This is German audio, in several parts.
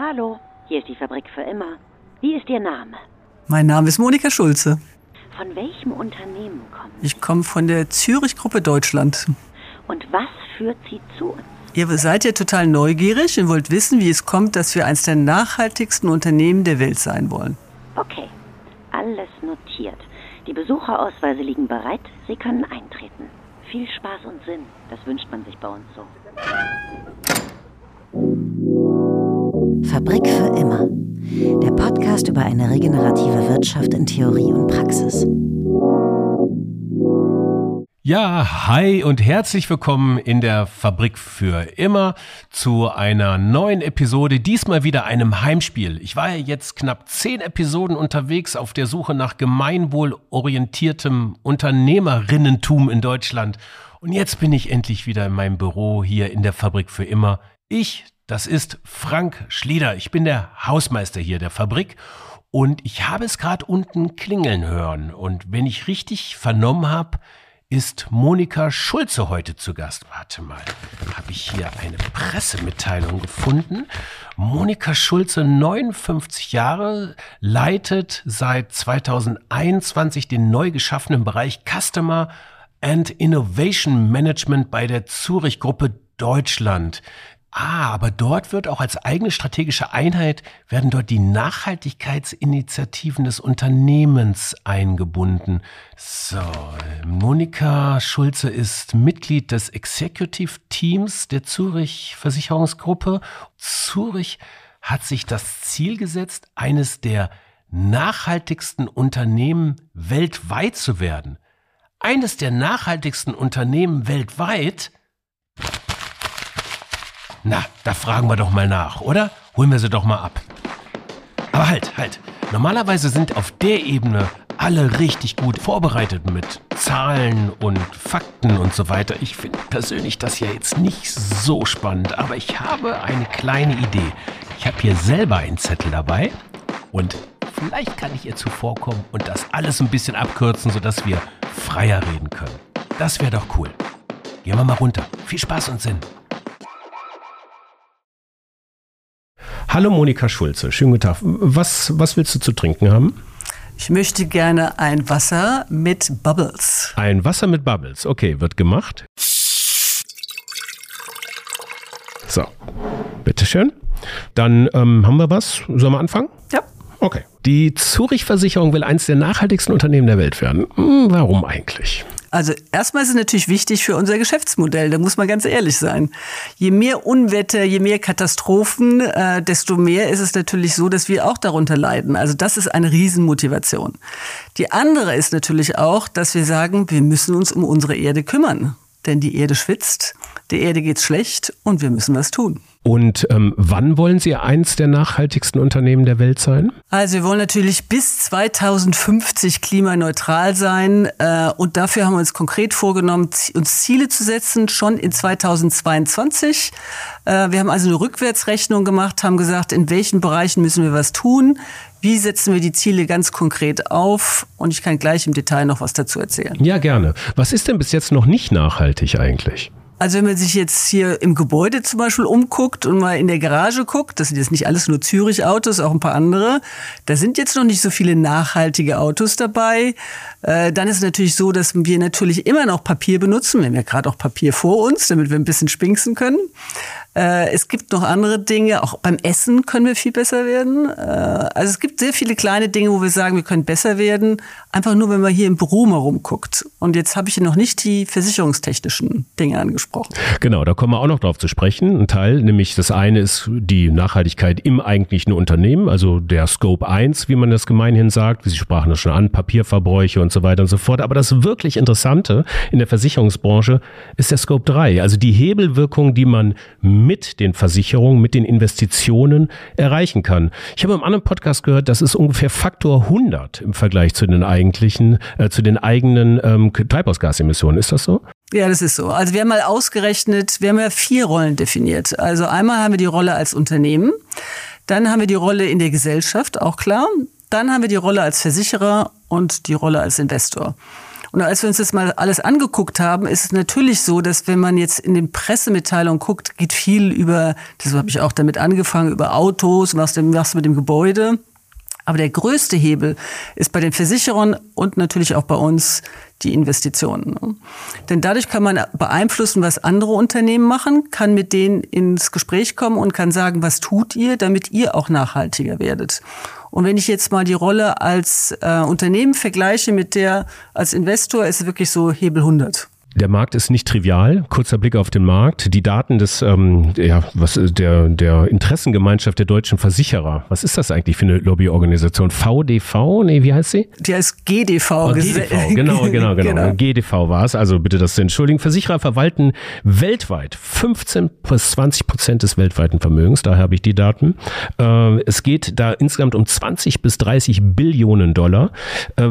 Hallo, hier ist die Fabrik für immer. Wie ist Ihr Name? Mein Name ist Monika Schulze. Von welchem Unternehmen kommen Sie? Ich komme von der Zürich Gruppe Deutschland. Und was führt Sie zu uns? Ihr seid ja total neugierig und wollt wissen, wie es kommt, dass wir eines der nachhaltigsten Unternehmen der Welt sein wollen. Okay, alles notiert. Die Besucherausweise liegen bereit. Sie können eintreten. Viel Spaß und Sinn. Das wünscht man sich bei uns so. Fabrik für immer. Der Podcast über eine regenerative Wirtschaft in Theorie und Praxis. Ja, hi und herzlich willkommen in der Fabrik für immer zu einer neuen Episode, diesmal wieder einem Heimspiel. Ich war ja jetzt knapp zehn Episoden unterwegs auf der Suche nach gemeinwohlorientiertem Unternehmerinnentum in Deutschland. Und jetzt bin ich endlich wieder in meinem Büro hier in der Fabrik für immer. Ich, das ist Frank Schlieder. Ich bin der Hausmeister hier der Fabrik und ich habe es gerade unten klingeln hören. Und wenn ich richtig vernommen habe, ist Monika Schulze heute zu Gast. Warte mal, habe ich hier eine Pressemitteilung gefunden. Monika Schulze, 59 Jahre, leitet seit 2021 den neu geschaffenen Bereich Customer and Innovation Management bei der Zurich Gruppe Deutschland. Ah, aber dort wird auch als eigene strategische Einheit werden dort die Nachhaltigkeitsinitiativen des Unternehmens eingebunden. So, Monika Schulze ist Mitglied des Executive Teams der Zurich Versicherungsgruppe. Zurich hat sich das Ziel gesetzt, eines der nachhaltigsten Unternehmen weltweit zu werden. Eines der nachhaltigsten Unternehmen weltweit? Na, da fragen wir doch mal nach, oder? Holen wir sie doch mal ab. Aber halt, halt. Normalerweise sind auf der Ebene alle richtig gut vorbereitet mit Zahlen und Fakten und so weiter. Ich finde persönlich das ja jetzt nicht so spannend, aber ich habe eine kleine Idee. Ich habe hier selber einen Zettel dabei und vielleicht kann ich ihr zuvorkommen und das alles ein bisschen abkürzen, sodass wir freier reden können. Das wäre doch cool. Gehen wir mal runter. Viel Spaß und Sinn. Hallo Monika Schulze, schönen guten Tag. Was, was willst du zu trinken haben? Ich möchte gerne ein Wasser mit Bubbles. Ein Wasser mit Bubbles, okay, wird gemacht. So, bitteschön. Dann ähm, haben wir was. Sollen wir anfangen? Ja. Okay. Die Zurich-Versicherung will eins der nachhaltigsten Unternehmen der Welt werden. Hm, warum eigentlich? Also erstmal ist es natürlich wichtig für unser Geschäftsmodell, da muss man ganz ehrlich sein. Je mehr Unwetter, je mehr Katastrophen, äh, desto mehr ist es natürlich so, dass wir auch darunter leiden. Also das ist eine Riesenmotivation. Die andere ist natürlich auch, dass wir sagen, wir müssen uns um unsere Erde kümmern. Denn die Erde schwitzt, der Erde geht's schlecht und wir müssen was tun. Und ähm, wann wollen Sie eins der nachhaltigsten Unternehmen der Welt sein? Also wir wollen natürlich bis 2050 klimaneutral sein äh, und dafür haben wir uns konkret vorgenommen, uns Ziele zu setzen, schon in 2022. Äh, wir haben also eine Rückwärtsrechnung gemacht, haben gesagt, in welchen Bereichen müssen wir was tun, wie setzen wir die Ziele ganz konkret auf? Und ich kann gleich im Detail noch was dazu erzählen. Ja, gerne. Was ist denn bis jetzt noch nicht nachhaltig eigentlich? Also wenn man sich jetzt hier im Gebäude zum Beispiel umguckt und mal in der Garage guckt, das sind jetzt nicht alles nur Zürich-Autos, auch ein paar andere, da sind jetzt noch nicht so viele nachhaltige Autos dabei. Äh, dann ist es natürlich so, dass wir natürlich immer noch Papier benutzen. Wir haben ja gerade auch Papier vor uns, damit wir ein bisschen spinksen können. Äh, es gibt noch andere Dinge, auch beim Essen können wir viel besser werden. Äh, also es gibt sehr viele kleine Dinge, wo wir sagen, wir können besser werden, einfach nur, wenn man hier im Büro mal rumguckt. Und jetzt habe ich hier noch nicht die versicherungstechnischen Dinge angesprochen. Genau, da kommen wir auch noch drauf zu sprechen. Ein Teil, nämlich das eine ist die Nachhaltigkeit im eigentlichen Unternehmen, also der Scope 1, wie man das gemeinhin sagt. Sie sprachen das schon an, Papierverbräuche und so weiter und so fort. Aber das wirklich Interessante in der Versicherungsbranche ist der Scope 3, also die Hebelwirkung, die man mit den Versicherungen, mit den Investitionen erreichen kann. Ich habe im anderen Podcast gehört, das ist ungefähr Faktor 100 im Vergleich zu den eigentlichen, äh, zu den eigenen ähm, Treibhausgasemissionen. Ist das so? Ja, das ist so. Also wir haben mal ausgerechnet, wir haben ja vier Rollen definiert. Also einmal haben wir die Rolle als Unternehmen, dann haben wir die Rolle in der Gesellschaft, auch klar. Dann haben wir die Rolle als Versicherer und die Rolle als Investor. Und als wir uns das mal alles angeguckt haben, ist es natürlich so, dass wenn man jetzt in den Pressemitteilungen guckt, geht viel über, das habe ich auch damit angefangen, über Autos, was, was mit dem Gebäude. Aber der größte Hebel ist bei den Versicherern und natürlich auch bei uns die Investitionen. Ne? Denn dadurch kann man beeinflussen, was andere Unternehmen machen, kann mit denen ins Gespräch kommen und kann sagen, was tut ihr, damit ihr auch nachhaltiger werdet. Und wenn ich jetzt mal die Rolle als äh, Unternehmen vergleiche mit der als Investor, ist es wirklich so Hebel 100. Der Markt ist nicht trivial. Kurzer Blick auf den Markt. Die Daten des, ähm, ja, was der, der Interessengemeinschaft der deutschen Versicherer. Was ist das eigentlich für eine Lobbyorganisation? VDV? Nee, wie heißt sie? Die heißt GDV. Oh, GDV, genau, genau, genau, genau. GDV war es. Also bitte das zu entschuldigen. Versicherer verwalten weltweit 15 bis 20 Prozent des weltweiten Vermögens. Daher habe ich die Daten. Äh, es geht da insgesamt um 20 bis 30 Billionen Dollar. Äh,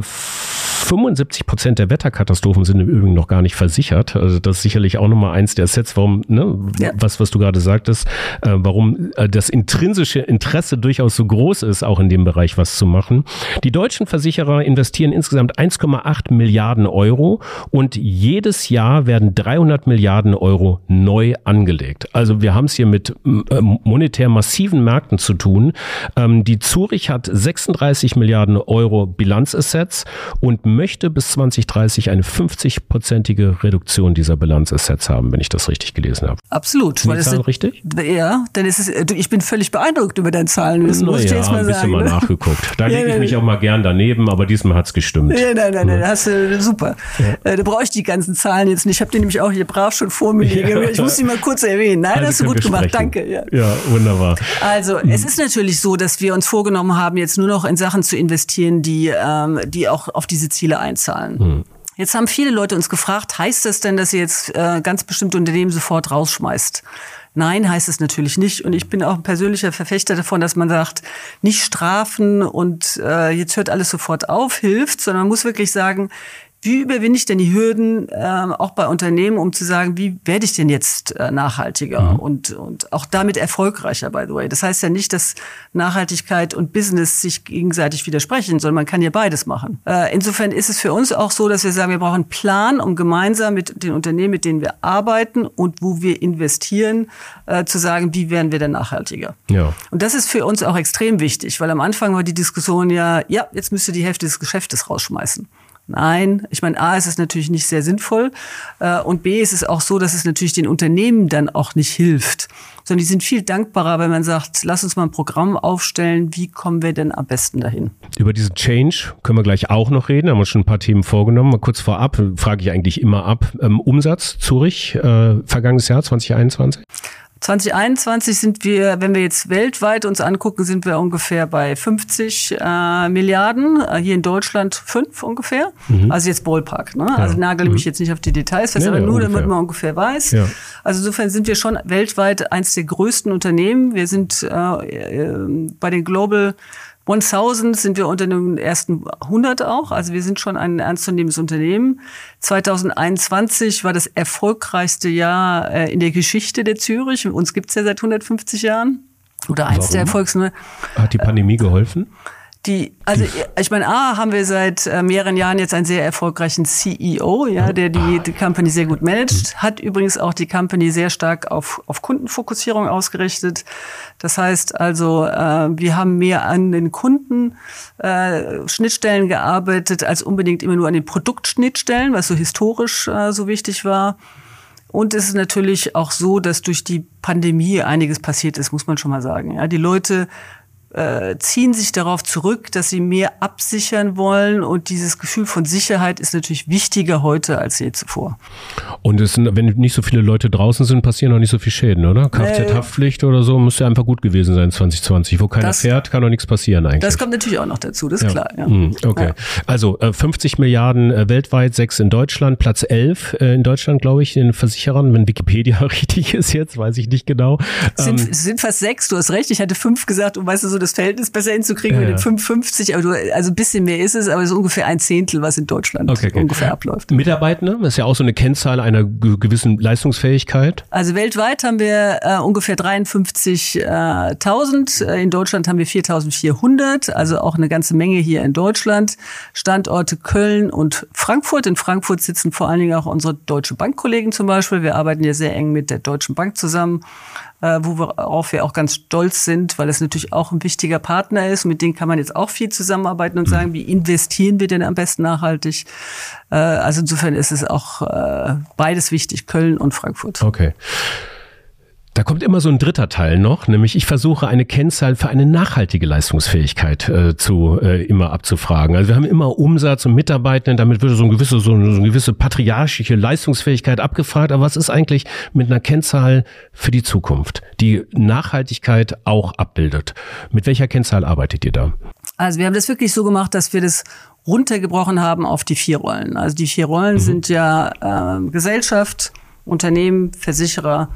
75 Prozent der Wetterkatastrophen sind im Übrigen noch gar nicht versichert. Also das ist sicherlich auch nochmal eins der Sets, warum, ne, ja. was, was du gerade sagtest, äh, warum äh, das intrinsische Interesse durchaus so groß ist, auch in dem Bereich was zu machen. Die deutschen Versicherer investieren insgesamt 1,8 Milliarden Euro und jedes Jahr werden 300 Milliarden Euro neu angelegt. Also wir haben es hier mit äh, monetär massiven Märkten zu tun. Ähm, die Zurich hat 36 Milliarden Euro Bilanzassets und möchte bis 2030 eine 50-prozentige Reduktion dieser Bilanzassets haben, wenn ich das richtig gelesen habe. Absolut. Sind die Zahlen ist, richtig? Ja, denn es ist, ich bin völlig beeindruckt über deine Zahlen. Das muss ich jetzt mal ein bisschen mal ne? nachgeguckt. Da ja, lege ich mich auch mal gern daneben, aber diesmal hat es gestimmt. Ja, nein, nein, nein, hast du super. Ja. Äh, da brauche ich die ganzen Zahlen jetzt nicht. Ich habe die nämlich auch hier brav schon vor mir liegen. Ja. Ich muss die mal kurz erwähnen. Nein, also hast du gut gemacht. Danke. Ja. ja, wunderbar. Also, mhm. es ist natürlich so, dass wir uns vorgenommen haben, jetzt nur noch in Sachen zu investieren, die, ähm, die auch auf diese Ziele einzahlen. Mhm. Jetzt haben viele Leute uns gefragt, heißt das denn, dass ihr jetzt äh, ganz bestimmte Unternehmen sofort rausschmeißt? Nein, heißt es natürlich nicht. Und ich bin auch ein persönlicher Verfechter davon, dass man sagt, nicht strafen und äh, jetzt hört alles sofort auf, hilft, sondern man muss wirklich sagen, wie überwinde ich denn die Hürden äh, auch bei Unternehmen, um zu sagen, wie werde ich denn jetzt äh, nachhaltiger mhm. und, und auch damit erfolgreicher, by the way. Das heißt ja nicht, dass Nachhaltigkeit und Business sich gegenseitig widersprechen, sondern man kann ja beides machen. Äh, insofern ist es für uns auch so, dass wir sagen, wir brauchen einen Plan, um gemeinsam mit den Unternehmen, mit denen wir arbeiten und wo wir investieren, äh, zu sagen, wie werden wir denn nachhaltiger. Ja. Und das ist für uns auch extrem wichtig, weil am Anfang war die Diskussion ja, ja, jetzt müsst ihr die Hälfte des Geschäftes rausschmeißen. Nein, ich meine, A, ist es natürlich nicht sehr sinnvoll äh, und B, ist es auch so, dass es natürlich den Unternehmen dann auch nicht hilft, sondern die sind viel dankbarer, wenn man sagt, lass uns mal ein Programm aufstellen, wie kommen wir denn am besten dahin? Über diesen Change können wir gleich auch noch reden, haben wir schon ein paar Themen vorgenommen. Mal kurz vorab, frage ich eigentlich immer ab, ähm, Umsatz Zürich, äh, vergangenes Jahr 2021? 2021 sind wir, wenn wir jetzt weltweit uns angucken, sind wir ungefähr bei 50 äh, Milliarden. Äh, hier in Deutschland fünf ungefähr. Mhm. Also jetzt Ballpark. Ne? Ja. Also nagel mich mhm. jetzt nicht auf die Details fest, nee, aber nur ungefähr. damit man ungefähr weiß. Ja. Also insofern sind wir schon weltweit eins der größten Unternehmen. Wir sind äh, äh, bei den Global 1000 sind wir unter den ersten 100 auch. Also wir sind schon ein ernstzunehmendes Unternehmen. 2021 war das erfolgreichste Jahr äh, in der Geschichte der Zürich. Uns gibt's ja seit 150 Jahren. Oder eins Warum? der Erfolgs... Hat die Pandemie geholfen? Die, also ich meine, A, haben wir seit äh, mehreren Jahren jetzt einen sehr erfolgreichen CEO, ja, der die, die Company sehr gut managt, hat übrigens auch die Company sehr stark auf, auf Kundenfokussierung ausgerichtet. Das heißt also, äh, wir haben mehr an den Kunden äh, Schnittstellen gearbeitet, als unbedingt immer nur an den Produktschnittstellen, was so historisch äh, so wichtig war. Und es ist natürlich auch so, dass durch die Pandemie einiges passiert ist, muss man schon mal sagen. Ja, die Leute äh, ziehen sich darauf zurück, dass sie mehr absichern wollen und dieses Gefühl von Sicherheit ist natürlich wichtiger heute als je zuvor. Und es sind, wenn nicht so viele Leute draußen sind, passieren auch nicht so viele Schäden, oder? Kfz-Haftpflicht oder so müsste einfach gut gewesen sein 2020. Wo keiner das, fährt, kann doch nichts passieren eigentlich. Das kommt natürlich auch noch dazu, das ist ja. klar. Ja. Hm, okay. Also äh, 50 Milliarden äh, weltweit, 6 in Deutschland, Platz 11 äh, in Deutschland, glaube ich, den Versicherern, wenn Wikipedia richtig ist jetzt, weiß ich nicht genau. Es sind, ähm, sind fast sechs, du hast recht, ich hatte fünf gesagt und weißt du so, das das Verhältnis besser hinzukriegen ja, mit den 55. Also, also ein bisschen mehr ist es, aber es ist ungefähr ein Zehntel, was in Deutschland okay, okay. ungefähr abläuft. Mitarbeitende, das ist ja auch so eine Kennzahl einer gewissen Leistungsfähigkeit. Also weltweit haben wir äh, ungefähr 53.000. Äh, in Deutschland haben wir 4.400, also auch eine ganze Menge hier in Deutschland. Standorte Köln und Frankfurt. In Frankfurt sitzen vor allen Dingen auch unsere Deutsche Bankkollegen zum Beispiel. Wir arbeiten ja sehr eng mit der Deutschen Bank zusammen äh, worauf wir auch ganz stolz sind, weil es natürlich auch ein wichtiger Partner ist. Mit denen kann man jetzt auch viel zusammenarbeiten und mhm. sagen, wie investieren wir denn am besten nachhaltig? Äh, also insofern ist es auch äh, beides wichtig, Köln und Frankfurt. Okay. Da kommt immer so ein dritter Teil noch, nämlich ich versuche eine Kennzahl für eine nachhaltige Leistungsfähigkeit äh, zu äh, immer abzufragen. Also wir haben immer Umsatz und Mitarbeitenden, damit wird so eine gewisse so eine, so eine gewisse patriarchische Leistungsfähigkeit abgefragt. Aber was ist eigentlich mit einer Kennzahl für die Zukunft, die Nachhaltigkeit auch abbildet? Mit welcher Kennzahl arbeitet ihr da? Also wir haben das wirklich so gemacht, dass wir das runtergebrochen haben auf die vier Rollen. Also die vier Rollen mhm. sind ja äh, Gesellschaft, Unternehmen, Versicherer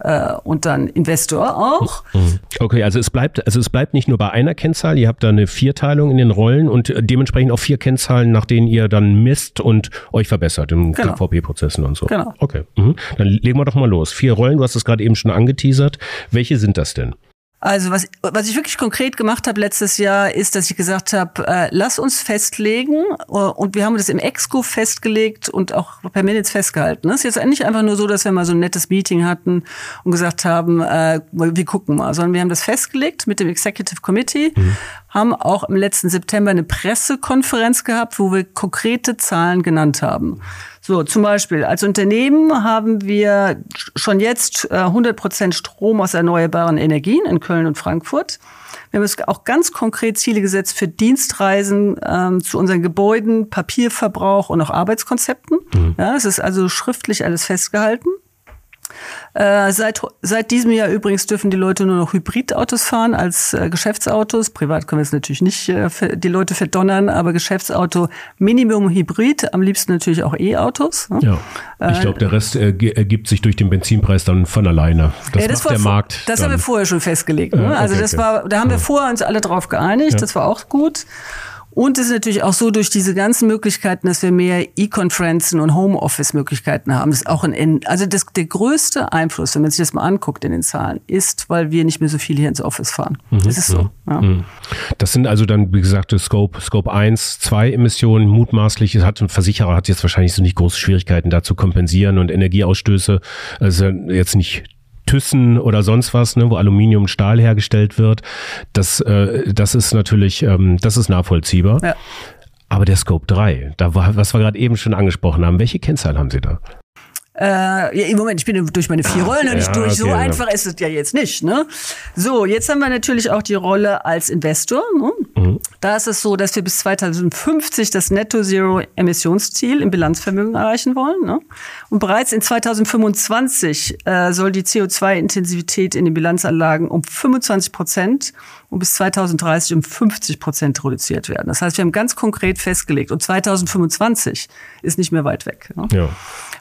äh, und dann Investor auch. Mhm. Okay, also es bleibt, also es bleibt nicht nur bei einer Kennzahl, ihr habt da eine Vierteilung in den Rollen und dementsprechend auch vier Kennzahlen, nach denen ihr dann misst und euch verbessert im genau. KVP-Prozessen und so. Genau. Okay. Mhm. Dann legen wir doch mal los. Vier Rollen, du hast es gerade eben schon angeteasert. Welche sind das denn? Also was, was ich wirklich konkret gemacht habe letztes Jahr, ist, dass ich gesagt habe, äh, lass uns festlegen äh, und wir haben das im Exco festgelegt und auch per Minutes festgehalten. Es ist jetzt nicht einfach nur so, dass wir mal so ein nettes Meeting hatten und gesagt haben, äh, wir gucken mal, sondern wir haben das festgelegt mit dem Executive Committee, mhm. haben auch im letzten September eine Pressekonferenz gehabt, wo wir konkrete Zahlen genannt haben. So, zum Beispiel als Unternehmen haben wir schon jetzt 100 äh, Prozent Strom aus erneuerbaren Energien in Köln und Frankfurt. Wir haben auch ganz konkret Ziele gesetzt für Dienstreisen ähm, zu unseren Gebäuden, Papierverbrauch und auch Arbeitskonzepten. Mhm. Ja, es ist also schriftlich alles festgehalten. Äh, seit, seit diesem Jahr übrigens dürfen die Leute nur noch Hybridautos fahren als äh, Geschäftsautos. Privat können wir es natürlich nicht äh, die Leute verdonnern, aber Geschäftsauto Minimum Hybrid, am liebsten natürlich auch E-Autos. Ne? Ja, ich glaube, der Rest äh, ergibt sich durch den Benzinpreis dann von alleine. Das, ja, das macht der Markt. Das dann. haben wir vorher schon festgelegt. Ne? Okay, also das okay. war, da haben wir vorher uns alle drauf geeinigt. Ja. Das war auch gut. Und es ist natürlich auch so durch diese ganzen Möglichkeiten, dass wir mehr E-Conferenzen und Homeoffice-Möglichkeiten haben. Das ist auch ein, also das, der größte Einfluss, wenn man sich das mal anguckt in den Zahlen, ist, weil wir nicht mehr so viel hier ins Office fahren. Mhm, das ist so. Ja. Mhm. Das sind also dann, wie gesagt, Scope, Scope 1, 2 Emissionen, mutmaßlich, hat ein Versicherer hat jetzt wahrscheinlich so nicht große Schwierigkeiten da zu kompensieren und Energieausstöße, also jetzt nicht Thyssen oder sonst was, ne, wo Aluminium und Stahl hergestellt wird. Das, äh, das ist natürlich, ähm, das ist nachvollziehbar. Ja. Aber der Scope 3, da war, was wir gerade eben schon angesprochen haben, welche Kennzahl haben Sie da? Äh, ja, Moment, ich bin durch meine vier Rollen und nicht durch. Okay, so ja. einfach ist es ja jetzt nicht. Ne? So, jetzt haben wir natürlich auch die Rolle als Investor. Ne? Mhm. Da ist es so, dass wir bis 2050 das Netto-Zero-Emissionsziel im Bilanzvermögen erreichen wollen. Ne? Und bereits in 2025 äh, soll die CO2-Intensivität in den Bilanzanlagen um 25 Prozent und bis 2030 um 50 Prozent reduziert werden. Das heißt, wir haben ganz konkret festgelegt und 2025 ist nicht mehr weit weg. Ne? Ja.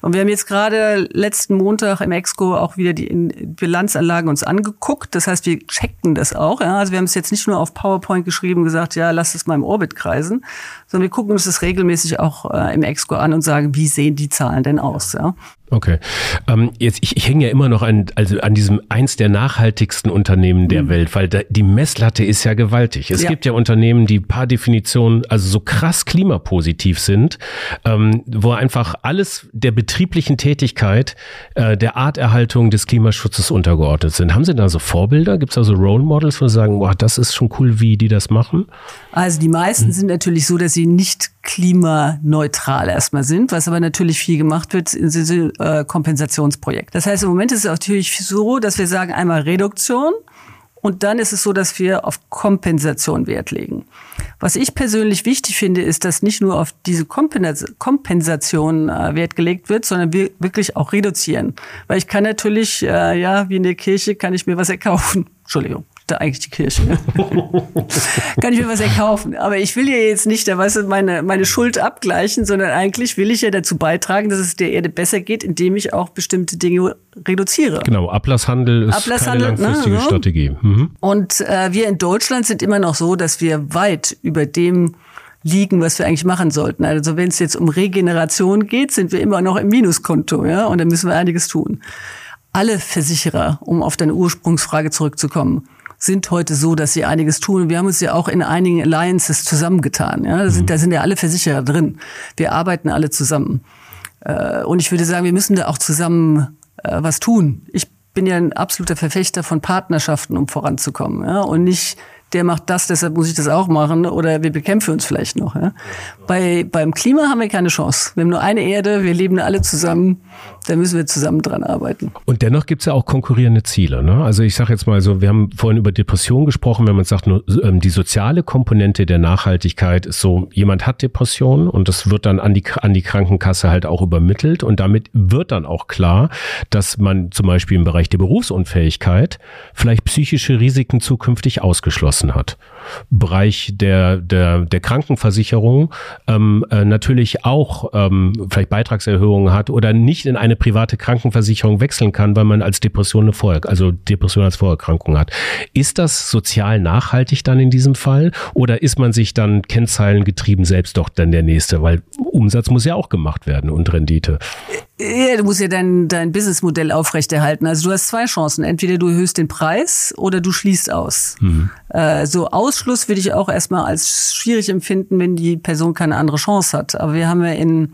Und wir haben jetzt gerade letzten Montag im Exco auch wieder die Bilanzanlagen uns angeguckt. Das heißt, wir checken das auch. Ja? Also wir haben es jetzt nicht nur auf PowerPoint geschrieben und gesagt, ja, lass es mal im Orbit kreisen, sondern wir gucken uns das regelmäßig auch äh, im Exco an und sagen, wie sehen die Zahlen denn aus? Ja? Okay. Ähm, jetzt, ich, ich hänge ja immer noch an, also an diesem eins der nachhaltigsten Unternehmen der mhm. Welt, weil da, die Messlatte ist ja gewaltig. Es ja. gibt ja Unternehmen, die paar Definitionen, also so krass klimapositiv sind, ähm, wo einfach alles der betrieblichen Tätigkeit äh, der Arterhaltung des Klimaschutzes untergeordnet sind. Haben Sie da so Vorbilder? Gibt es da so Role Models, wo Sie sagen, boah, das ist schon cool, wie die das machen? Also die meisten mhm. sind natürlich so, dass sie nicht klimaneutral erstmal sind, was aber natürlich viel gemacht wird in diesem äh, Kompensationsprojekt. Das heißt, im Moment ist es natürlich so, dass wir sagen einmal Reduktion und dann ist es so, dass wir auf Kompensation Wert legen. Was ich persönlich wichtig finde, ist, dass nicht nur auf diese Kompensation äh, Wert gelegt wird, sondern wir wirklich auch reduzieren. Weil ich kann natürlich, äh, ja, wie in der Kirche, kann ich mir was erkaufen. Entschuldigung da eigentlich die Kirche. Kann ich mir was erkaufen. Aber ich will ja jetzt nicht, da weißt du, meine, meine Schuld abgleichen, sondern eigentlich will ich ja dazu beitragen, dass es der Erde besser geht, indem ich auch bestimmte Dinge reduziere. Genau, Ablasshandel ist Ablasshandel, keine langfristige ne, Strategie. Mhm. Und äh, wir in Deutschland sind immer noch so, dass wir weit über dem liegen, was wir eigentlich machen sollten. Also wenn es jetzt um Regeneration geht, sind wir immer noch im Minuskonto, ja, und da müssen wir einiges tun. Alle Versicherer, um auf deine Ursprungsfrage zurückzukommen, sind heute so, dass sie einiges tun. Wir haben uns ja auch in einigen Alliances zusammengetan. Ja? Da, sind, mhm. da sind ja alle Versicherer drin. Wir arbeiten alle zusammen. Äh, und ich würde sagen, wir müssen da auch zusammen äh, was tun. Ich bin ja ein absoluter Verfechter von Partnerschaften, um voranzukommen. Ja? Und nicht der macht das, deshalb muss ich das auch machen oder wir bekämpfen uns vielleicht noch. Ja? Bei, beim Klima haben wir keine Chance. Wir haben nur eine Erde, wir leben alle zusammen, da müssen wir zusammen dran arbeiten. Und dennoch gibt es ja auch konkurrierende Ziele. Ne? Also ich sage jetzt mal so, wir haben vorhin über Depression gesprochen, wenn man sagt, nur, ähm, die soziale Komponente der Nachhaltigkeit ist so, jemand hat Depression und das wird dann an die, an die Krankenkasse halt auch übermittelt und damit wird dann auch klar, dass man zum Beispiel im Bereich der Berufsunfähigkeit vielleicht psychische Risiken zukünftig ausgeschlossen hat. Bereich der, der, der Krankenversicherung ähm, äh, natürlich auch ähm, vielleicht Beitragserhöhungen hat oder nicht in eine private Krankenversicherung wechseln kann, weil man als Depression eine Vor also Depression als Vorerkrankung hat. Ist das sozial nachhaltig dann in diesem Fall oder ist man sich dann kennzeilengetrieben selbst doch dann der Nächste? Weil Umsatz muss ja auch gemacht werden und Rendite. Ja, du musst ja dein, dein Businessmodell aufrechterhalten. Also du hast zwei Chancen. Entweder du erhöhst den Preis oder du schließt aus. Mhm. Äh, so Ausschluss würde ich auch erstmal als schwierig empfinden, wenn die Person keine andere Chance hat. Aber wir haben ja in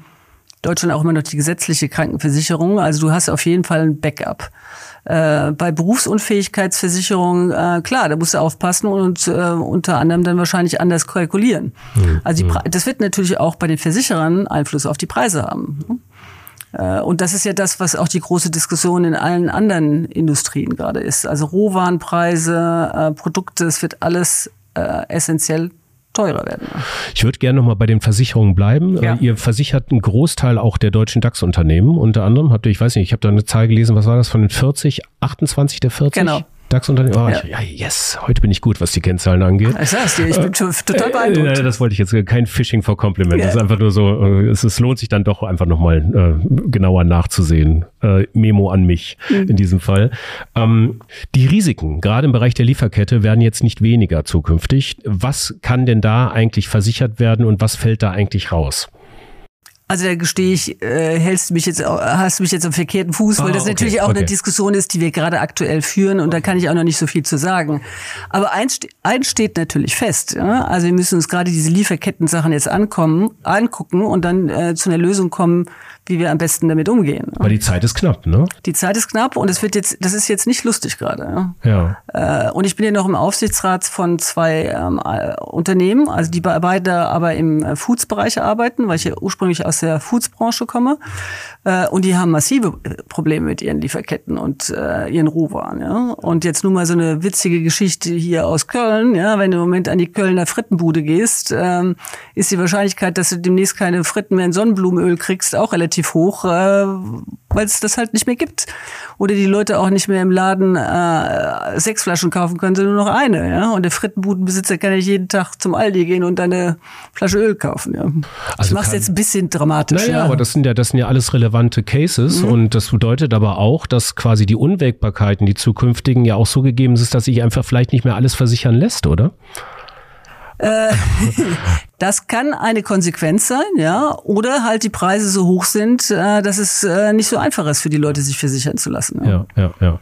Deutschland auch immer noch die gesetzliche Krankenversicherung. Also du hast auf jeden Fall ein Backup. Äh, bei Berufsunfähigkeitsversicherung, äh, klar, da musst du aufpassen und äh, unter anderem dann wahrscheinlich anders kalkulieren. Mhm. Also die, das wird natürlich auch bei den Versicherern Einfluss auf die Preise haben. Äh, und das ist ja das, was auch die große Diskussion in allen anderen Industrien gerade ist. Also Rohwarenpreise, äh, Produkte, es wird alles äh, essentiell teurer werden. Ich würde gerne nochmal bei den Versicherungen bleiben. Ja. Ihr versichert einen Großteil auch der deutschen DAX-Unternehmen. Unter anderem habt ihr, ich weiß nicht, ich habe da eine Zahl gelesen, was war das von den 40, 28 der 40? Genau. DAX-Unternehmen. Oh, ja. ja. yes, heute bin ich gut, was die Kennzahlen angeht. Ich sag's dir, ich bin äh, total beeindruckt. Äh, das wollte ich jetzt, kein Phishing for Compliment. Ja. Das ist einfach nur so, äh, es, es lohnt sich dann doch einfach nochmal äh, genauer nachzusehen. Äh, Memo an mich mhm. in diesem Fall. Ähm, die Risiken, gerade im Bereich der Lieferkette, werden jetzt nicht weniger zukünftig. Was kann denn da eigentlich versichert werden und was fällt da eigentlich raus? Also da gestehe ich, äh, hältst du mich jetzt, hast du mich jetzt am verkehrten Fuß, weil ah, das okay, natürlich auch okay. eine Diskussion ist, die wir gerade aktuell führen und da kann ich auch noch nicht so viel zu sagen. Aber eins, eins steht natürlich fest. Ja? Also wir müssen uns gerade diese Lieferketten-Sachen jetzt ankommen, angucken und dann äh, zu einer Lösung kommen, wie wir am besten damit umgehen. Weil die Zeit ist knapp, ne? Die Zeit ist knapp und es wird jetzt, das ist jetzt nicht lustig gerade. Ja. ja. Äh, und ich bin ja noch im Aufsichtsrat von zwei ähm, äh, Unternehmen, also die beide aber im äh, Foods-Bereich arbeiten, weil ich ja ursprünglich aus der Foods-Branche komme. Äh, und die haben massive Probleme mit ihren Lieferketten und äh, ihren Rohwaren. Ja? Und jetzt nur mal so eine witzige Geschichte hier aus Köln. Ja? Wenn du im Moment an die Kölner Frittenbude gehst, ähm, ist die Wahrscheinlichkeit, dass du demnächst keine Fritten mehr in Sonnenblumenöl kriegst, auch relativ relativ hoch, äh, weil es das halt nicht mehr gibt. Oder die Leute auch nicht mehr im Laden äh, sechs Flaschen kaufen können, sondern nur noch eine. Ja? Und der Frittenbudenbesitzer kann nicht jeden Tag zum Aldi gehen und eine Flasche Öl kaufen. Ja? Also ich mache es jetzt ein bisschen dramatisch. Naja, ja. aber das sind ja, das sind ja alles relevante Cases mhm. und das bedeutet aber auch, dass quasi die Unwägbarkeiten, die zukünftigen, ja auch so gegeben ist, dass sich einfach vielleicht nicht mehr alles versichern lässt, oder? Äh, das kann eine Konsequenz sein, ja, oder halt die Preise so hoch sind, äh, dass es äh, nicht so einfach ist für die Leute, sich versichern zu lassen. Ja, ja, ja. ja.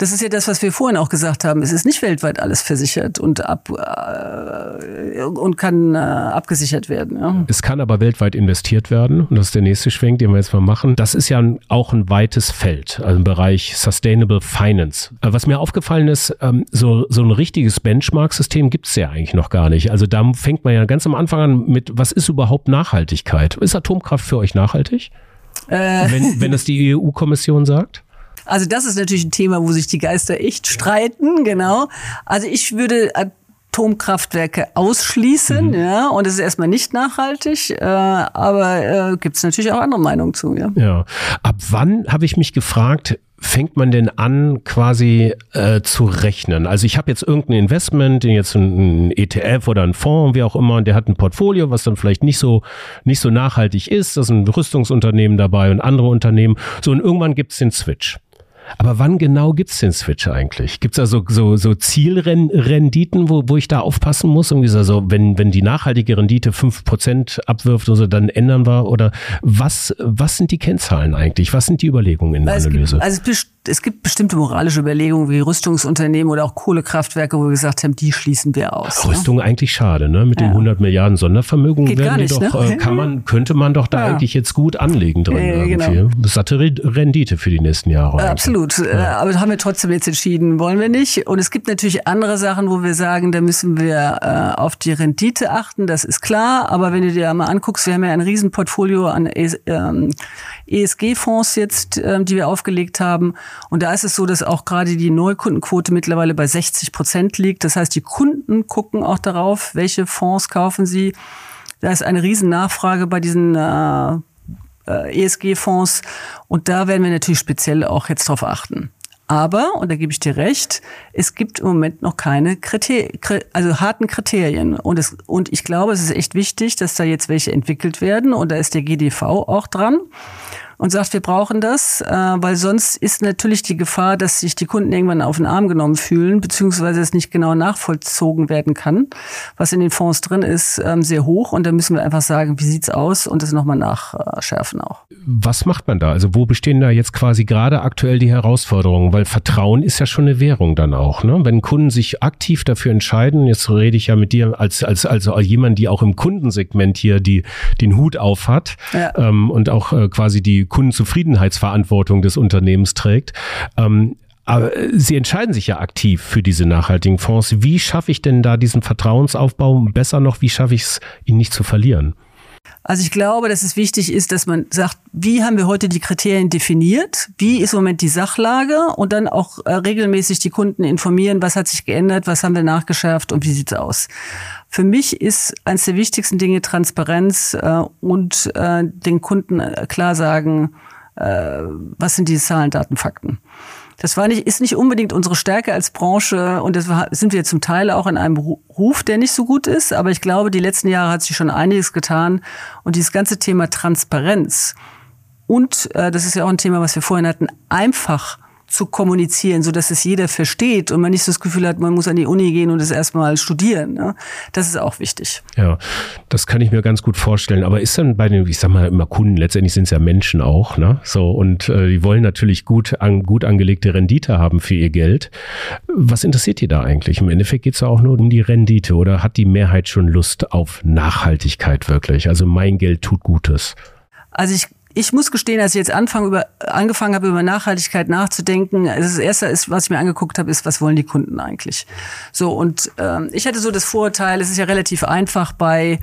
Das ist ja das, was wir vorhin auch gesagt haben. Es ist nicht weltweit alles versichert und ab äh, und kann äh, abgesichert werden. Ja. Es kann aber weltweit investiert werden und das ist der nächste Schwenk, den wir jetzt mal machen. Das ist ja auch ein weites Feld, also im Bereich Sustainable Finance. Äh, was mir aufgefallen ist, ähm, so, so ein richtiges Benchmark-System gibt es ja eigentlich noch gar nicht. Also da fängt man ja ganz am Anfang an mit, was ist überhaupt Nachhaltigkeit? Ist Atomkraft für euch nachhaltig? Äh. Wenn, wenn das die EU-Kommission sagt? Also das ist natürlich ein Thema, wo sich die Geister echt streiten, genau. Also ich würde Atomkraftwerke ausschließen, mhm. ja, und es ist erstmal nicht nachhaltig, äh, aber äh, gibt es natürlich auch andere Meinungen zu, ja. Ja. Ab wann habe ich mich gefragt, fängt man denn an, quasi äh, zu rechnen? Also ich habe jetzt irgendein Investment, jetzt ein, ETF oder ein Fonds, wie auch immer, und der hat ein Portfolio, was dann vielleicht nicht so nicht so nachhaltig ist. Da sind Rüstungsunternehmen dabei und andere Unternehmen. So und irgendwann gibt es den Switch. Aber wann genau gibt's den Switch eigentlich? Gibt's da so, so, so Zielrenditen, wo, wo ich da aufpassen muss? Irgendwie so, wenn, wenn die nachhaltige Rendite fünf Prozent abwirft, oder so, dann ändern wir? Oder was, was sind die Kennzahlen eigentlich? Was sind die Überlegungen in der Also es Analyse? Gibt, also es, gibt bestimmte moralische Überlegungen wie Rüstungsunternehmen oder auch Kohlekraftwerke, wo wir gesagt haben, die schließen wir aus. ne? Rüstung eigentlich schade, ne? Mit den Ja. 100 Milliarden Sondervermögen Geht werden nicht, doch, ne? äh, kann man, könnte man doch da Ja. eigentlich jetzt gut anlegen drin Ja, irgendwie. genau. Satte Re- Rendite für die nächsten Jahre. Äh, eigentlich. Absolut. Äh, Aber haben wir trotzdem jetzt entschieden, wollen wir nicht. Und es gibt natürlich andere Sachen, wo wir sagen, da müssen wir äh, auf die Rendite achten, das ist klar. Aber wenn du dir mal anguckst, wir haben ja ein Riesenportfolio an ES, ähm, ESG-Fonds jetzt, ähm, die wir aufgelegt haben. Und da ist es so, dass auch gerade die Neukundenquote mittlerweile bei 60 Prozent liegt. Das heißt, die Kunden gucken auch darauf, welche Fonds kaufen sie. Da ist eine riesen Nachfrage bei diesen äh, äh, ESG-Fonds. Und da werden wir natürlich speziell auch jetzt drauf achten. Aber, und da gebe ich dir recht, es gibt im Moment noch keine Kriterien, also harten Kriterien. Und, es, und ich glaube, es ist echt wichtig, dass da jetzt welche entwickelt werden. Und da ist der GDV auch dran und sagt, wir brauchen das, äh, weil sonst ist natürlich die Gefahr, dass sich die Kunden irgendwann auf den Arm genommen fühlen, beziehungsweise es nicht genau nachvollzogen werden kann, was in den Fonds drin ist, ähm, sehr hoch. Und da müssen wir einfach sagen, wie sieht's aus und das nochmal nachschärfen auch. Was macht man da? Also wo bestehen da jetzt quasi gerade aktuell die Herausforderungen? Weil Vertrauen ist ja schon eine Währung dann auch. Ne? Wenn Kunden sich aktiv dafür entscheiden, jetzt rede ich ja mit dir als, als, also als jemand, die auch im Kundensegment hier die, den Hut auf hat Ja. ähm, und auch äh, quasi die Kundenzufriedenheitsverantwortung des Unternehmens trägt. Ähm, aber Sie entscheiden sich ja aktiv für diese nachhaltigen Fonds. Wie schaffe ich denn da diesen Vertrauensaufbau? Besser noch, wie schaffe ich es, ihn nicht zu verlieren? Also ich glaube, dass es wichtig ist, dass man sagt, wie haben wir heute die Kriterien definiert? Wie ist im Moment die Sachlage? Und dann auch äh, regelmäßig die Kunden informieren, was hat sich geändert, was haben wir nachgeschärft und wie sieht's aus? Für mich ist eines der wichtigsten Dinge Transparenz äh, und äh, den Kunden äh, klar sagen, äh, was sind die Zahlen, Daten, Fakten. Das war nicht, ist nicht unbedingt unsere Stärke als Branche und das sind wir zum Teil auch in einem Ru- Ruf, der nicht so gut ist. Aber ich glaube, die letzten Jahre hat sich schon einiges getan und dieses ganze Thema Transparenz und äh, das ist ja auch ein Thema, was wir vorhin hatten, einfach zu kommunizieren, so dass es jeder versteht und man nicht das Gefühl hat, man muss an die Uni gehen und es erstmal studieren. Ne? Das ist auch wichtig. Ja, das kann ich mir ganz gut vorstellen. Aber ist dann bei den, ich sag mal immer Kunden, letztendlich sind es ja Menschen auch, ne? So, und äh, die wollen natürlich gut, an, gut angelegte Rendite haben für ihr Geld. Was interessiert die da eigentlich? Im Endeffekt geht es ja auch nur um die Rendite oder hat die Mehrheit schon Lust auf Nachhaltigkeit wirklich? Also mein Geld tut Gutes. Also ich ich muss gestehen, als ich jetzt anfangen über, angefangen habe, über Nachhaltigkeit nachzudenken, das erste ist, was ich mir angeguckt habe, ist, was wollen die Kunden eigentlich? So, und ähm, ich hatte so das Vorurteil, es ist ja relativ einfach bei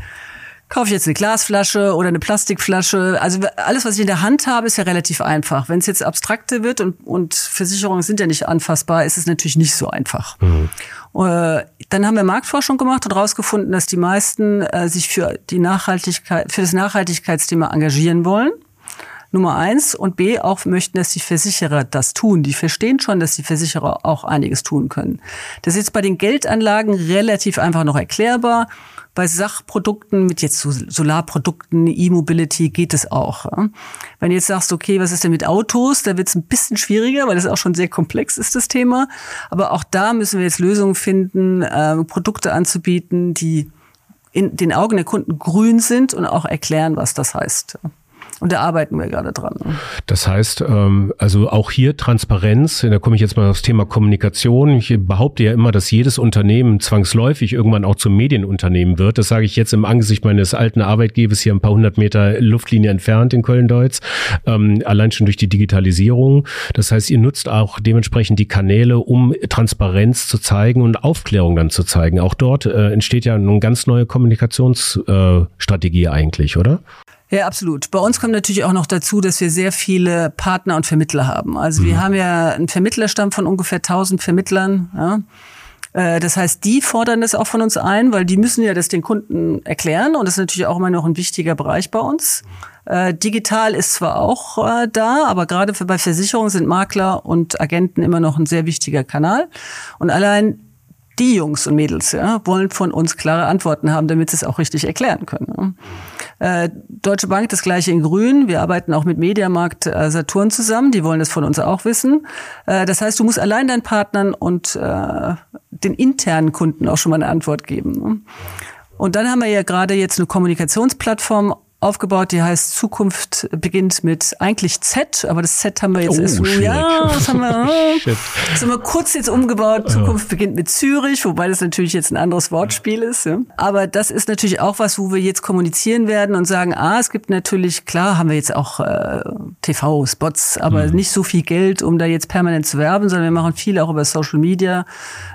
Kaufe ich jetzt eine Glasflasche oder eine Plastikflasche? Also alles, was ich in der Hand habe, ist ja relativ einfach. Wenn es jetzt abstrakte wird und, und Versicherungen sind ja nicht anfassbar, ist es natürlich nicht so einfach. Äh, dann haben wir Marktforschung gemacht und herausgefunden, dass die meisten äh, sich für die Nachhaltigkeit, für das Nachhaltigkeitsthema engagieren wollen. Nummer eins und B auch möchten, dass die Versicherer das tun. Die verstehen schon, dass die Versicherer auch einiges tun können. Das ist jetzt bei den Geldanlagen relativ einfach noch erklärbar. Bei Sachprodukten mit jetzt so Solarprodukten, E-Mobility geht es auch. Wenn du jetzt sagst, okay, was ist denn mit Autos, da wird es ein bisschen schwieriger, weil das auch schon sehr komplex ist, das Thema. Aber auch da müssen wir jetzt Lösungen finden, äh, Produkte anzubieten, die in den Augen der Kunden grün sind und auch erklären, was das heißt. Und da arbeiten wir gerade dran. Das heißt, ähm, also auch hier Transparenz, da komme ich jetzt mal aufs Thema Kommunikation. Ich behaupte ja immer, dass jedes Unternehmen zwangsläufig irgendwann auch zum Medienunternehmen wird. Das sage ich jetzt im Angesicht meines alten Arbeitgebers hier ein paar hundert Meter Luftlinie entfernt in Köln-Deutz, ähm, allein schon durch die Digitalisierung. Das heißt, ihr nutzt auch dementsprechend die Kanäle, um Transparenz zu zeigen und Aufklärung dann zu zeigen. Auch dort äh, entsteht ja eine ganz neue Kommunikationsstrategie eigentlich, oder? Ja, absolut. Bei uns kommt natürlich auch noch dazu, dass wir sehr viele Partner und Vermittler haben. Also wir haben ja einen Vermittlerstamm von ungefähr 1000 Vermittlern. Ja. Äh, das heißt, die fordern das auch von uns ein, weil die müssen ja das den Kunden erklären und das ist natürlich auch immer noch ein wichtiger Bereich bei uns. Äh, digital ist zwar auch äh, da, aber gerade für, bei Versicherungen sind Makler und Agenten immer noch ein sehr wichtiger Kanal. Und allein die Jungs und Mädels ja, wollen von uns klare Antworten haben, damit sie es auch richtig erklären können. Äh, Deutsche Bank das gleiche in Grün. Wir arbeiten auch mit Mediamarkt äh, Saturn zusammen. Die wollen das von uns auch wissen. Äh, das heißt, du musst allein deinen Partnern und äh, den internen Kunden auch schon mal eine Antwort geben. Ne? Und dann haben wir ja gerade jetzt eine Kommunikationsplattform aufgebaut, die heißt Zukunft beginnt mit eigentlich Z, aber das Z haben wir jetzt oh, erst, schwierig. ja, das haben wir, das haben wir kurz jetzt umgebaut. Zukunft beginnt mit Zürich, wobei das natürlich jetzt ein anderes Wortspiel ist. Ja. Aber das ist natürlich auch was, wo wir jetzt kommunizieren werden und sagen, ah, es gibt natürlich, klar haben wir jetzt auch äh, TV-Spots, aber mhm. nicht so viel Geld, um da jetzt permanent zu werben, sondern wir machen viel auch über Social Media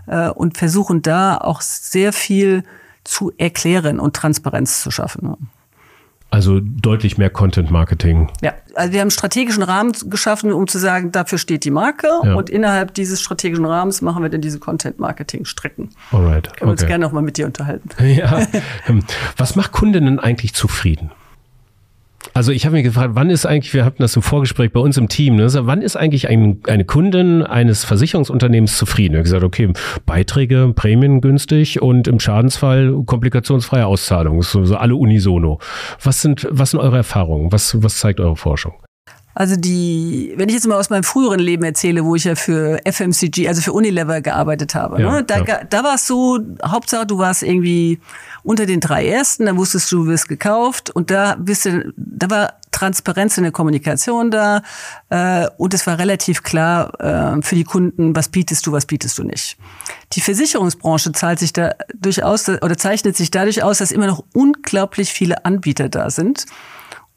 äh, und versuchen da auch sehr viel zu erklären und Transparenz zu schaffen. Also deutlich mehr Content Marketing. Ja, also wir haben einen strategischen Rahmen geschaffen, um zu sagen, dafür steht die Marke ja. und innerhalb dieses strategischen Rahmens machen wir dann diese Content Marketing Strecken. Alright. Können wir uns gerne noch mal mit dir unterhalten. Ja. Ähm, was macht Kundinnen eigentlich zufrieden? Also ich habe mich gefragt, wann ist eigentlich, wir hatten das im Vorgespräch bei uns im Team, ne, wann ist eigentlich ein, eine Kundin eines Versicherungsunternehmens zufrieden? Ich habe gesagt, okay, Beiträge, Prämien günstig und im Schadensfall komplikationsfreie Auszahlung, so, so alle unisono. Was sind, was sind eure Erfahrungen? Was, was zeigt eure Forschung? Also die, wenn ich jetzt mal aus meinem früheren Leben erzähle, wo ich ja für FMCG, also für Unilever gearbeitet habe, ja, ne? da, ja. da war es so, Hauptsache du warst irgendwie unter den drei ersten, dann wusstest du, du wirst gekauft und da bist du, da war Transparenz in der Kommunikation da äh, und es war relativ klar äh, für die Kunden, was bietest du, was bietest du nicht. Die Versicherungsbranche zahlt sich da durchaus oder zeichnet sich dadurch aus, dass immer noch unglaublich viele Anbieter da sind.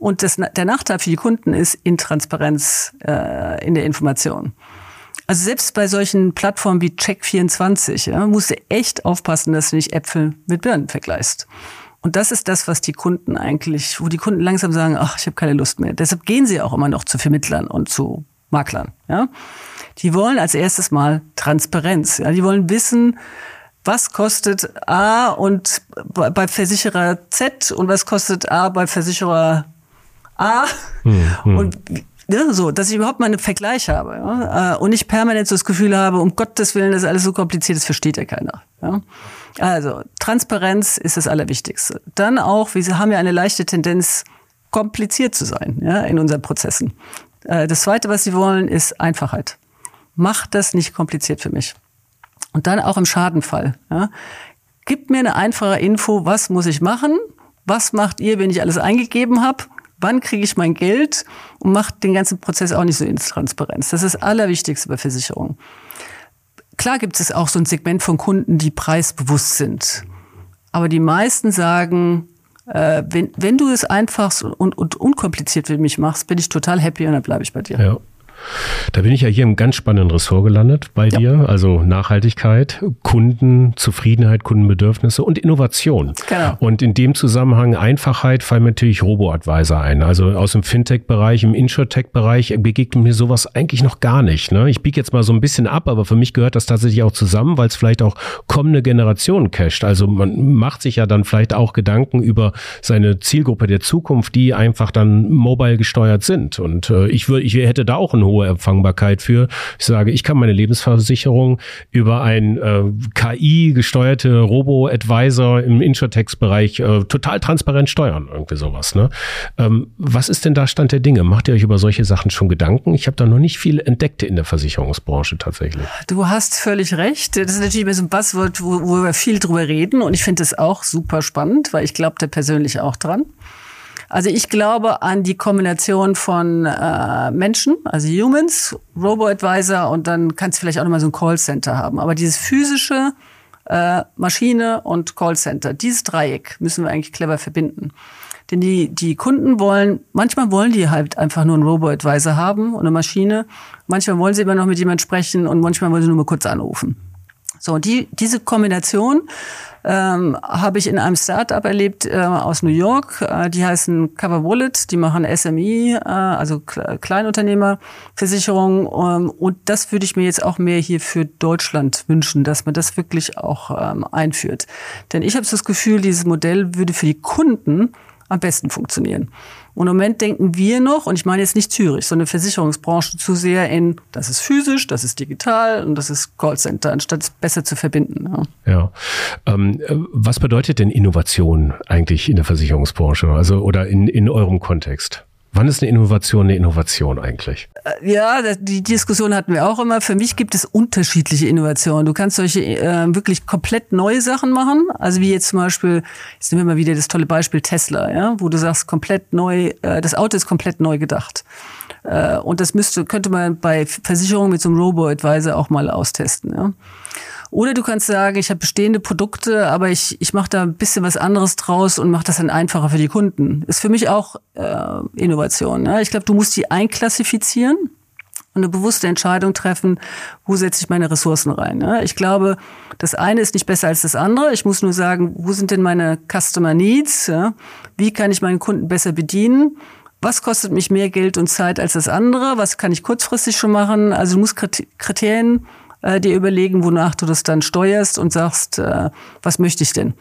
Und das, der Nachteil für die Kunden ist Intransparenz äh, in der Information. Also selbst bei solchen Plattformen wie Check24 ja, musst du echt aufpassen, dass du nicht Äpfel mit Birnen vergleichst. Und das ist das, was die Kunden eigentlich, wo die Kunden langsam sagen, ach, ich habe keine Lust mehr. Deshalb gehen sie auch immer noch zu Vermittlern und zu Maklern. Ja? Die wollen als erstes mal Transparenz. Ja? Die wollen wissen, was kostet A und bei Versicherer Z und was kostet A bei Versicherer A. Hm, Und ja, so, dass ich überhaupt mal einen Vergleich habe ja, äh, und nicht permanent so das Gefühl habe, um Gottes Willen, das ist alles so kompliziert, das versteht ja keiner. Ja. Also Transparenz ist das Allerwichtigste. Dann auch, wir haben ja eine leichte Tendenz, kompliziert zu sein ja, in unseren Prozessen. Äh, das Zweite, was sie wollen, ist Einfachheit. Macht das nicht kompliziert für mich. Und dann auch im Schadenfall. Ja. Gib mir eine einfache Info, was muss ich machen? Was macht ihr, wenn ich alles eingegeben habe? Wann kriege ich mein Geld und macht den ganzen Prozess auch nicht so ins Transparenz. Das ist das Allerwichtigste bei Versicherungen. Klar gibt es auch so ein Segment von Kunden, die preisbewusst sind. Aber die meisten sagen, äh, wenn, wenn du es einfach und, und unkompliziert für mich machst, bin ich total happy und dann bleibe ich bei dir. Ja. Da bin ich ja hier im ganz spannenden Ressort gelandet bei ja. dir. Also Nachhaltigkeit, Kundenzufriedenheit, Kundenbedürfnisse und Innovation. Genau. Und in dem Zusammenhang Einfachheit fallen mir natürlich Robo-Advisor ein. Also aus dem Fintech-Bereich, im Insurtech-Bereich begegnet mir sowas eigentlich noch gar nicht. Ne? Ich biege jetzt mal so ein bisschen ab, aber für mich gehört das tatsächlich auch zusammen, weil es vielleicht auch kommende Generationen casht. Also man macht sich ja dann vielleicht auch Gedanken über seine Zielgruppe der Zukunft, die einfach dann mobile gesteuert sind. Und äh, ich würde, ich hätte da auch einen hohe Empfangbarkeit für. Ich sage, ich kann meine Lebensversicherung über ein äh, KI-gesteuerte Robo-Advisor im Insurtext-Bereich äh, total transparent steuern, irgendwie sowas. Ne? Ähm, was ist denn da Stand der Dinge? Macht ihr euch über solche Sachen schon Gedanken? Ich habe da noch nicht viel entdeckt in der Versicherungsbranche tatsächlich. Du hast völlig recht. Das ist natürlich ein Buzzword, wo, wo wir viel drüber reden und ich finde es auch super spannend, weil ich glaube da persönlich auch dran. Also ich glaube an die Kombination von äh, Menschen, also Humans, Robo-Advisor und dann kannst du vielleicht auch nochmal so ein Callcenter haben. Aber dieses physische äh, Maschine und Callcenter, dieses Dreieck müssen wir eigentlich clever verbinden. Denn die, die Kunden wollen, manchmal wollen die halt einfach nur einen Robo-Advisor haben und eine Maschine. Manchmal wollen sie immer noch mit jemand sprechen und manchmal wollen sie nur mal kurz anrufen. So, und die, diese Kombination ähm, habe ich in einem Startup erlebt äh, aus New York. Äh, die heißen Cover Wallet, die machen SMI, äh, also Kleinunternehmerversicherung. Ähm, und das würde ich mir jetzt auch mehr hier für Deutschland wünschen, dass man das wirklich auch ähm, einführt. Denn ich habe das Gefühl, dieses Modell würde für die Kunden am besten funktionieren. Und im Moment denken wir noch, und ich meine jetzt nicht Zürich, sondern Versicherungsbranche zu sehr in, das ist physisch, das ist digital und das ist Callcenter, anstatt es besser zu verbinden. Ja. ja. Ähm, was bedeutet denn Innovation eigentlich in der Versicherungsbranche? Also oder in, in eurem Kontext? Wann ist eine Innovation eine Innovation eigentlich? Äh, ja, die Diskussion hatten wir auch immer. Für mich gibt es unterschiedliche Innovationen. Du kannst solche äh, wirklich komplett neue Sachen machen. Also wie jetzt zum Beispiel, jetzt nehmen wir mal wieder das tolle Beispiel Tesla, ja, wo du sagst, komplett neu, äh, das Auto ist komplett neu gedacht. Äh, und das müsste, könnte man bei Versicherungen mit so einem Robo-Advisor auch mal austesten. Ja. Oder du kannst sagen, ich habe bestehende Produkte, aber ich, ich mache da ein bisschen was anderes draus und mache das dann einfacher für die Kunden. Ist für mich auch äh, Innovation. Ne? Ich glaube, du musst die einklassifizieren und eine bewusste Entscheidung treffen, wo setze ich meine Ressourcen rein. Ne? Ich glaube, das eine ist nicht besser als das andere. Ich muss nur sagen, wo sind denn meine Customer Needs? Ja? Wie kann ich meinen Kunden besser bedienen? Was kostet mich mehr Geld und Zeit als das andere? Was kann ich kurzfristig schon machen? Also du musst Kriterien äh, dir überlegen, wonach du das dann steuerst und sagst, äh, was möchte ich denn?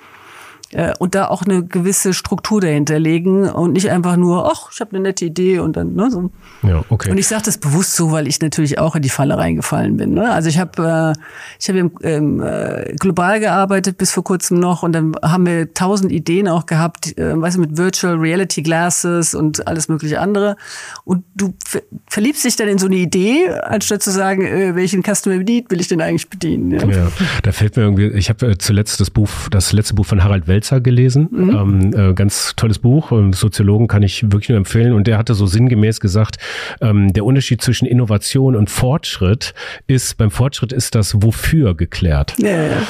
Äh, und da auch eine gewisse Struktur dahinter legen und nicht einfach nur, ach, ich habe eine nette Idee und dann, ne, so. Ja, okay. Und ich sage das bewusst so, weil ich natürlich auch in die Falle reingefallen bin. Ne? Also ich habe äh, ich habe im, äh, global gearbeitet bis vor kurzem noch und dann haben wir tausend Ideen auch gehabt, äh, weißt du, mit Virtual Reality Glasses und alles mögliche andere. Und du ver verliebst dich dann in so eine Idee, anstatt zu sagen, äh, welchen Customer Need will ich denn eigentlich bedienen? Ja, ja da fällt mir irgendwie, ich habe äh, zuletzt das Buch, das letzte Buch von Harald Welz Melzer gelesen. Mhm. Ähm, äh, ganz tolles Buch. Soziologen kann ich wirklich nur empfehlen. Und der hatte so sinngemäß gesagt, ähm, der Unterschied zwischen Innovation und Fortschritt ist, beim Fortschritt ist das Wofür geklärt. Ja, ja.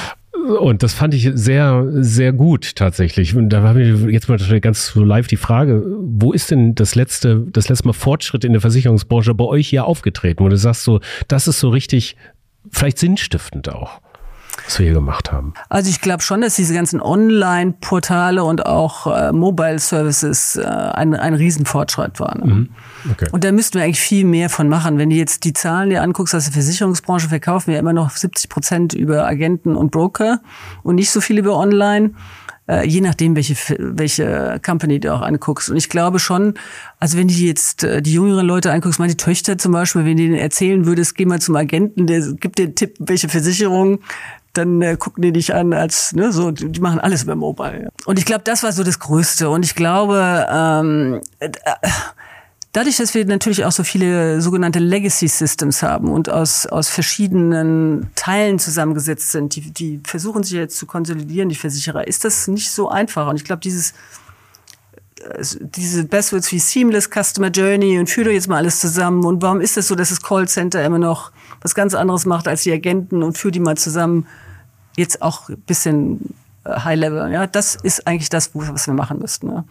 Und das fand ich sehr, sehr gut tatsächlich. Und da habe ich jetzt mal ganz so live die Frage, wo ist denn das letzte, das letzte Mal Fortschritt in der Versicherungsbranche bei euch hier aufgetreten, wo du sagst so, das ist so richtig, vielleicht sinnstiftend auch? Was wir hier gemacht haben? Also ich glaube schon, dass diese ganzen Online-Portale und auch äh, Mobile-Services äh, ein, ein Riesenfortschritt waren. Mhm. Okay. Und da müssten wir eigentlich viel mehr von machen. Wenn du jetzt die Zahlen dir anguckst aus der Versicherungsbranche, verkaufen wir immer noch 70 Prozent über Agenten und Broker und nicht so viel über Online äh, je nachdem, welche, welche Company du auch anguckst. Und ich glaube schon, also wenn du jetzt äh, die jüngeren Leute anguckst, meine Töchter zum Beispiel, wenn du denen erzählen würdest, geh mal zum Agenten, der gibt dir einen Tipp, welche Versicherung dann äh, gucken die dich an als, ne, so, die machen alles über Mobile. Und ich glaube, das war so das Größte. Und ich glaube, ähm, äh, dadurch, dass wir natürlich auch so viele sogenannte Legacy Systems haben und aus, aus verschiedenen Teilen zusammengesetzt sind, die, die versuchen sich jetzt zu konsolidieren, die Versicherer, ist das nicht so einfach. Und ich glaube, dieses diese Buzzwords wie Seamless Customer Journey und führe jetzt mal alles zusammen und warum ist das so, dass das Callcenter immer noch was ganz anderes macht als die Agenten und führe die mal zusammen jetzt auch ein bisschen äh, High Level. Ja, das ist eigentlich das, was wir machen müssten. Ja.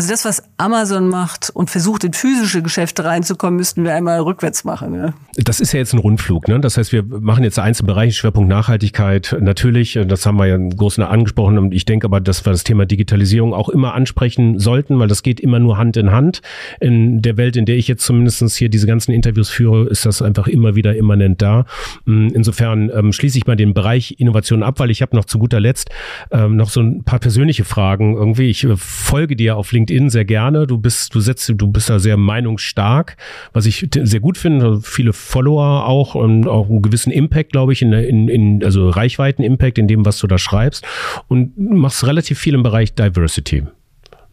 Also das, was Amazon macht und versucht, in physische Geschäfte reinzukommen, müssten wir einmal rückwärts machen. Ja. Das ist ja jetzt ein Rundflug. Ne? Das heißt, wir machen jetzt Einzelbereiche, Schwerpunkt Nachhaltigkeit. Natürlich, das haben wir ja im Großen angesprochen. Und ich denke aber, dass wir das Thema Digitalisierung auch immer ansprechen sollten, weil das geht immer nur Hand in Hand. In der Welt, in der ich jetzt zumindest hier diese ganzen Interviews führe, ist das einfach immer wieder immanent da. Mm, insofern ähm, schließe ich mal den Bereich Innovation ab, weil ich habe noch zu guter Letzt ähm, noch so ein paar persönliche Fragen. Irgendwie, ich äh, folge dir auf LinkedIn LinkedIn sehr gerne. Du bist, du setzt, du bist da sehr meinungsstark, was ich sehr gut finde. Viele Follower auch und auch einen gewissen Impact, glaube ich, in, in, in also Reichweiten-Impact in dem, was du da schreibst und machst relativ viel im Bereich Diversity.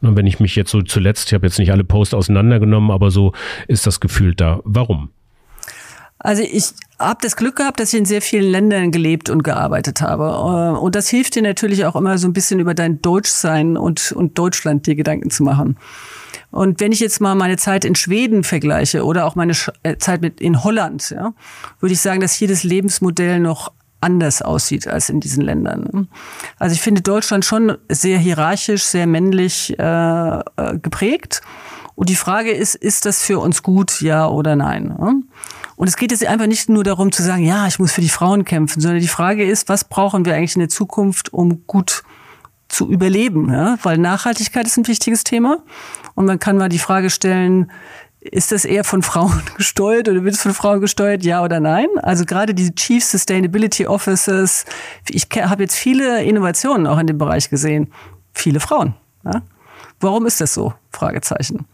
Und wenn ich mich jetzt so zuletzt, ich habe jetzt nicht alle Posts auseinandergenommen, aber so ist das Gefühl da. Warum? Also ich habe das Glück gehabt, dass ich in sehr vielen Ländern gelebt und gearbeitet habe. Äh, und das hilft dir natürlich auch immer so ein bisschen über dein Deutschsein und, und Deutschland dir Gedanken zu machen. Und wenn ich jetzt mal meine Zeit in Schweden vergleiche oder auch meine äh, Zeit mit in Holland, ja, würde ich sagen, dass hier das Lebensmodell noch anders aussieht als in diesen Ländern. Also ich finde Deutschland schon sehr hierarchisch, sehr männlich äh, äh geprägt. Und die Frage ist, ist das für uns gut, ja oder nein? Und es geht jetzt einfach nicht nur darum zu sagen, ja, ich muss für die Frauen kämpfen, sondern die Frage ist, was brauchen wir eigentlich in der Zukunft, um gut zu überleben? Ja? Weil Nachhaltigkeit ist ein wichtiges Thema. Und man kann mal die Frage stellen, ist das eher von Frauen gesteuert oder wird es von Frauen gesteuert, ja oder nein? Also gerade die Chief Sustainability Officers, ich habe jetzt viele Innovationen auch in dem Bereich gesehen, viele Frauen. Ja? Warum ist das so? Fragezeichen.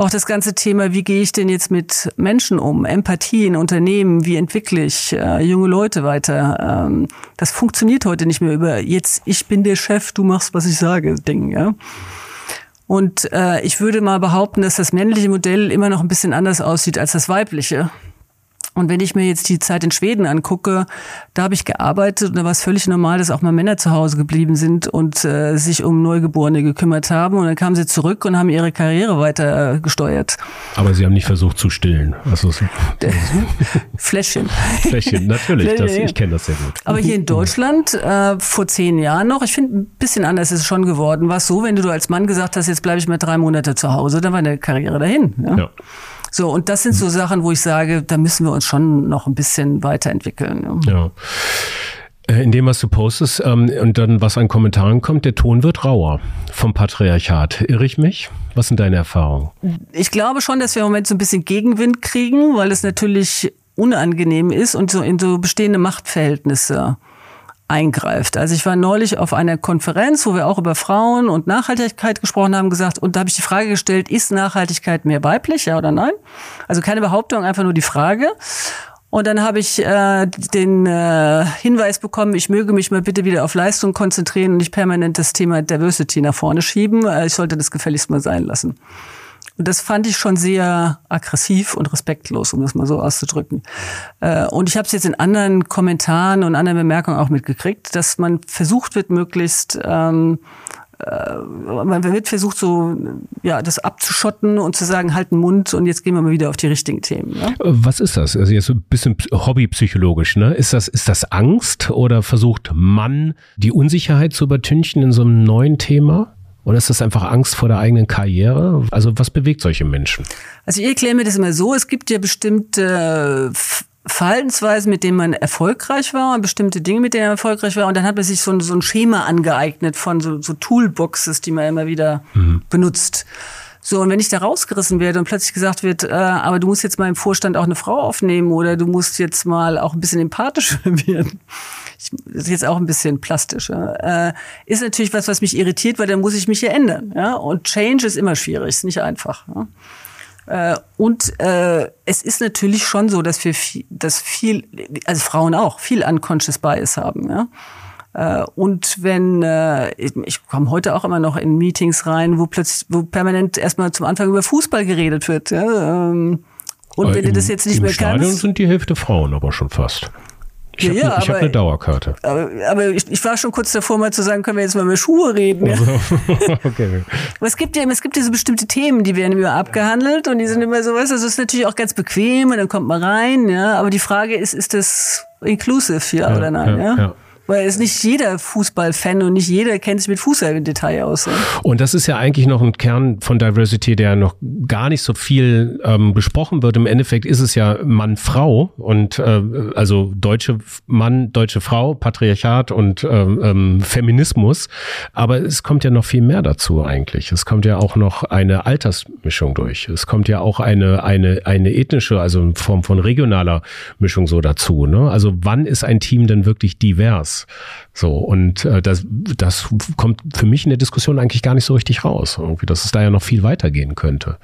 Auch das ganze Thema, wie gehe ich denn jetzt mit Menschen um? Empathie in Unternehmen, wie entwickle ich äh, junge Leute weiter? Ähm, das funktioniert heute nicht mehr über jetzt, ich bin der Chef, du machst, was ich sage, Ding, ja. Und äh, ich würde mal behaupten, dass das männliche Modell immer noch ein bisschen anders aussieht als das weibliche. Und wenn ich mir jetzt die Zeit in Schweden angucke, da habe ich gearbeitet und da war es völlig normal, dass auch mal Männer zu Hause geblieben sind und äh, sich um Neugeborene gekümmert haben. Und dann kamen sie zurück und haben ihre Karriere weiter äh, gesteuert. Aber sie haben nicht versucht zu stillen. Also Fläschchen. Fläschchen, natürlich. Das, ich kenne das sehr gut. Aber hier in Deutschland, äh, vor zehn Jahren noch, ich finde, ein bisschen anders ist es schon geworden. War es so, wenn du als Mann gesagt hast, jetzt bleibe ich mal drei Monate zu Hause, dann war deine Karriere dahin. Ja. ja. So, und das sind so Sachen, wo ich sage, da müssen wir uns schon noch ein bisschen weiterentwickeln. Ja. ja. Äh, in dem, was du postest ähm, und dann was an Kommentaren kommt, der Ton wird rauer vom Patriarchat. Irre ich mich? Was sind deine Erfahrungen? Ich glaube schon, dass wir im Moment so ein bisschen Gegenwind kriegen, weil es natürlich unangenehm ist und so in so bestehende Machtverhältnisse eingreift. Also ich war neulich auf einer Konferenz, wo wir auch über Frauen und Nachhaltigkeit gesprochen haben, gesagt, und da habe ich die Frage gestellt, ist Nachhaltigkeit mehr weiblich, ja oder nein? Also keine Behauptung, einfach nur die Frage. Und dann habe ich äh, den äh, Hinweis bekommen, ich möge mich mal bitte wieder auf Leistung konzentrieren und nicht permanent das Thema Diversity nach vorne schieben. Äh, ich sollte das gefälligst mal sein lassen. Und das fand ich schon sehr aggressiv und respektlos, um das mal so auszudrücken. Äh, und ich habe es jetzt in anderen Kommentaren und anderen Bemerkungen auch mitgekriegt, dass man versucht wird, möglichst ähm, äh, man wird versucht, so ja, das abzuschotten und zu sagen, halt den Mund und jetzt gehen wir mal wieder auf die richtigen Themen. Ne? Was ist das? Also jetzt so ein bisschen hobbypsychologisch, ne? Ist das, ist das Angst oder versucht man die Unsicherheit zu übertünchen in so einem neuen Thema? Oder ist das einfach Angst vor der eigenen Karriere? Also was bewegt solche Menschen? Also ich erkläre mir das immer so, es gibt ja bestimmte Verhaltensweisen, mit denen man erfolgreich war, bestimmte Dinge, mit denen man erfolgreich war. Und dann hat man sich so ein, so ein Schema angeeignet von so, so Toolboxes, die man immer wieder mhm. benutzt. So, und wenn ich da rausgerissen werde und plötzlich gesagt wird, äh, aber du musst jetzt mal im Vorstand auch eine Frau aufnehmen oder du musst jetzt mal auch ein bisschen empathischer werden, das ist jetzt auch ein bisschen plastisch, äh, ist natürlich was, was mich irritiert, weil dann muss ich mich ja ändern. Ja? Und Change ist immer schwierig, ist nicht einfach. Ja? Äh, und äh, es ist natürlich schon so, dass wir viel, dass viel, also Frauen auch, viel unconscious bias haben. Ja? Äh, und wenn, äh, ich komme heute auch immer noch in Meetings rein, wo plötzlich, wo permanent erstmal zum Anfang über Fußball geredet wird. Ja? Ähm, und aber wenn im, du das jetzt nicht im mehr Stadion kannst. sind die Hälfte Frauen aber schon fast. Ich Ja, habe ja, hab eine Dauerkarte. Aber, aber ich, ich war schon kurz davor, mal zu sagen, können wir jetzt mal über Schuhe reden. Ja? Also, okay. Aber es gibt ja es gibt ja so bestimmte Themen, die werden immer abgehandelt und die sind immer so, weißt du, das ist natürlich auch ganz bequem und dann kommt man rein, ja. Aber die Frage ist, ist das inclusive, ja, oder nein, ja? ja, ja. Weil es nicht jeder Fußballfan und nicht jeder kennt sich mit Fußball im Detail aus. Ja? Und das ist ja eigentlich noch ein Kern von Diversity, der noch gar nicht so viel ähm, besprochen wird. Im Endeffekt ist es ja Mann-Frau und äh, also deutsche Mann, deutsche Frau, Patriarchat und ähm, ähm, Feminismus. Aber es kommt ja noch viel mehr dazu eigentlich. Es kommt ja auch noch eine Altersmischung durch. Es kommt ja auch eine eine eine ethnische, also in Form von regionaler Mischung so dazu. Ne? Also wann ist ein Team denn wirklich divers? So, und äh, das, das kommt für mich in der Diskussion eigentlich gar nicht so richtig raus. Irgendwie, dass es da ja noch viel weitergehen könnte.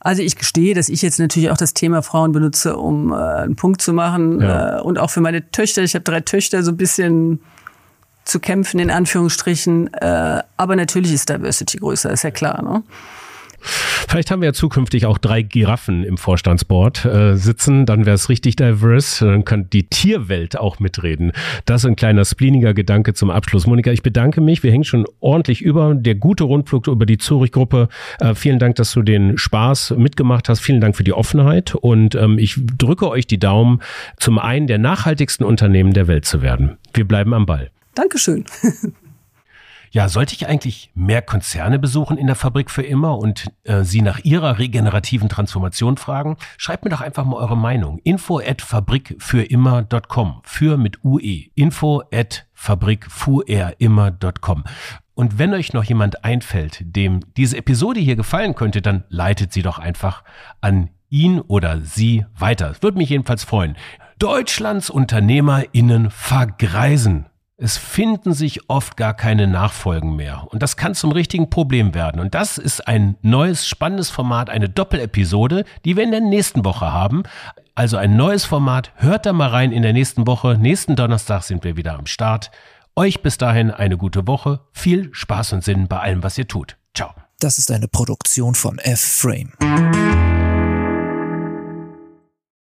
Also ich gestehe, dass ich jetzt natürlich auch das Thema Frauen benutze, um äh, einen Punkt zu machen Ja. äh, und auch für meine Töchter. Ich habe drei Töchter, so ein bisschen zu kämpfen in Anführungsstrichen. Äh, aber natürlich ist Diversity größer, ist ja klar. Ne? Vielleicht haben wir ja zukünftig auch drei Giraffen im Vorstandsboard äh, sitzen. Dann wäre es richtig diverse. Dann kann die Tierwelt auch mitreden. Das ist ein kleiner spleeniger Gedanke zum Abschluss. Monika, ich bedanke mich. Wir hängen schon ordentlich über. Der gute Rundflug über die Zurich-Gruppe. Äh, vielen Dank, dass du den Spaß mitgemacht hast. Vielen Dank für die Offenheit. Und ähm, ich drücke euch die Daumen, zum einen der nachhaltigsten Unternehmen der Welt zu werden. Wir bleiben am Ball. Dankeschön. Ja, sollte ich eigentlich mehr Konzerne besuchen in der Fabrik für immer und äh, Sie nach Ihrer regenerativen Transformation fragen? Schreibt mir doch einfach mal eure Meinung. Info at fabrikfürimmer.com. Für mit UE. Info at fabrikfuerimmer.com. Und wenn euch noch jemand einfällt, dem diese Episode hier gefallen könnte, dann leitet sie doch einfach an ihn oder sie weiter. Es würde mich jedenfalls freuen. Deutschlands UnternehmerInnen vergreisen. Es finden sich oft gar keine Nachfolgen mehr. Und das kann zum richtigen Problem werden. Und das ist ein neues, spannendes Format, eine Doppelepisode, die wir in der nächsten Woche haben. Also ein neues Format. Hört da mal rein in der nächsten Woche. Nächsten Donnerstag sind wir wieder am Start. Euch bis dahin eine gute Woche. Viel Spaß und Sinn bei allem, was ihr tut. Ciao. Das ist eine Produktion von F-Frame.